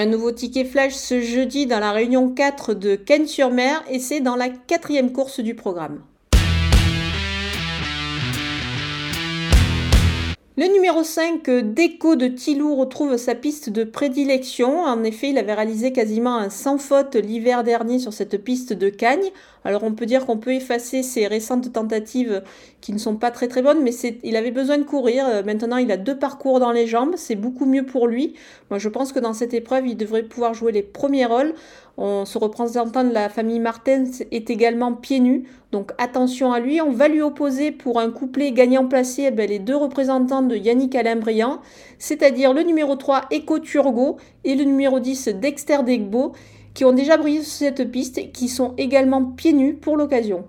Un nouveau ticket flash ce jeudi dans la réunion 4 de Cannes-sur-Mer et c'est dans la quatrième course du programme. Le numéro 5, Déco de Tilou, retrouve sa piste de prédilection. En effet, il avait réalisé quasiment un sans faute l'hiver dernier sur cette piste de Cagnes. Alors on peut dire qu'on peut effacer ses récentes tentatives qui ne sont pas très très bonnes, mais il avait besoin de courir. Euh, maintenant, il a deux parcours dans les jambes, c'est beaucoup mieux pour lui. Moi, je pense que dans cette épreuve, il devrait pouvoir jouer les premiers rôles. On se représentant de la famille Martens est également pieds nus, donc attention à lui. On va lui opposer pour un couplet gagnant placé eh ben, les deux représentants de Yannick Alain-Briand, c'est-à-dire le numéro 3 Eco Turgo et le numéro 10 Dexter Degbo qui ont déjà brillé sur cette piste et qui sont également pieds nus pour l'occasion.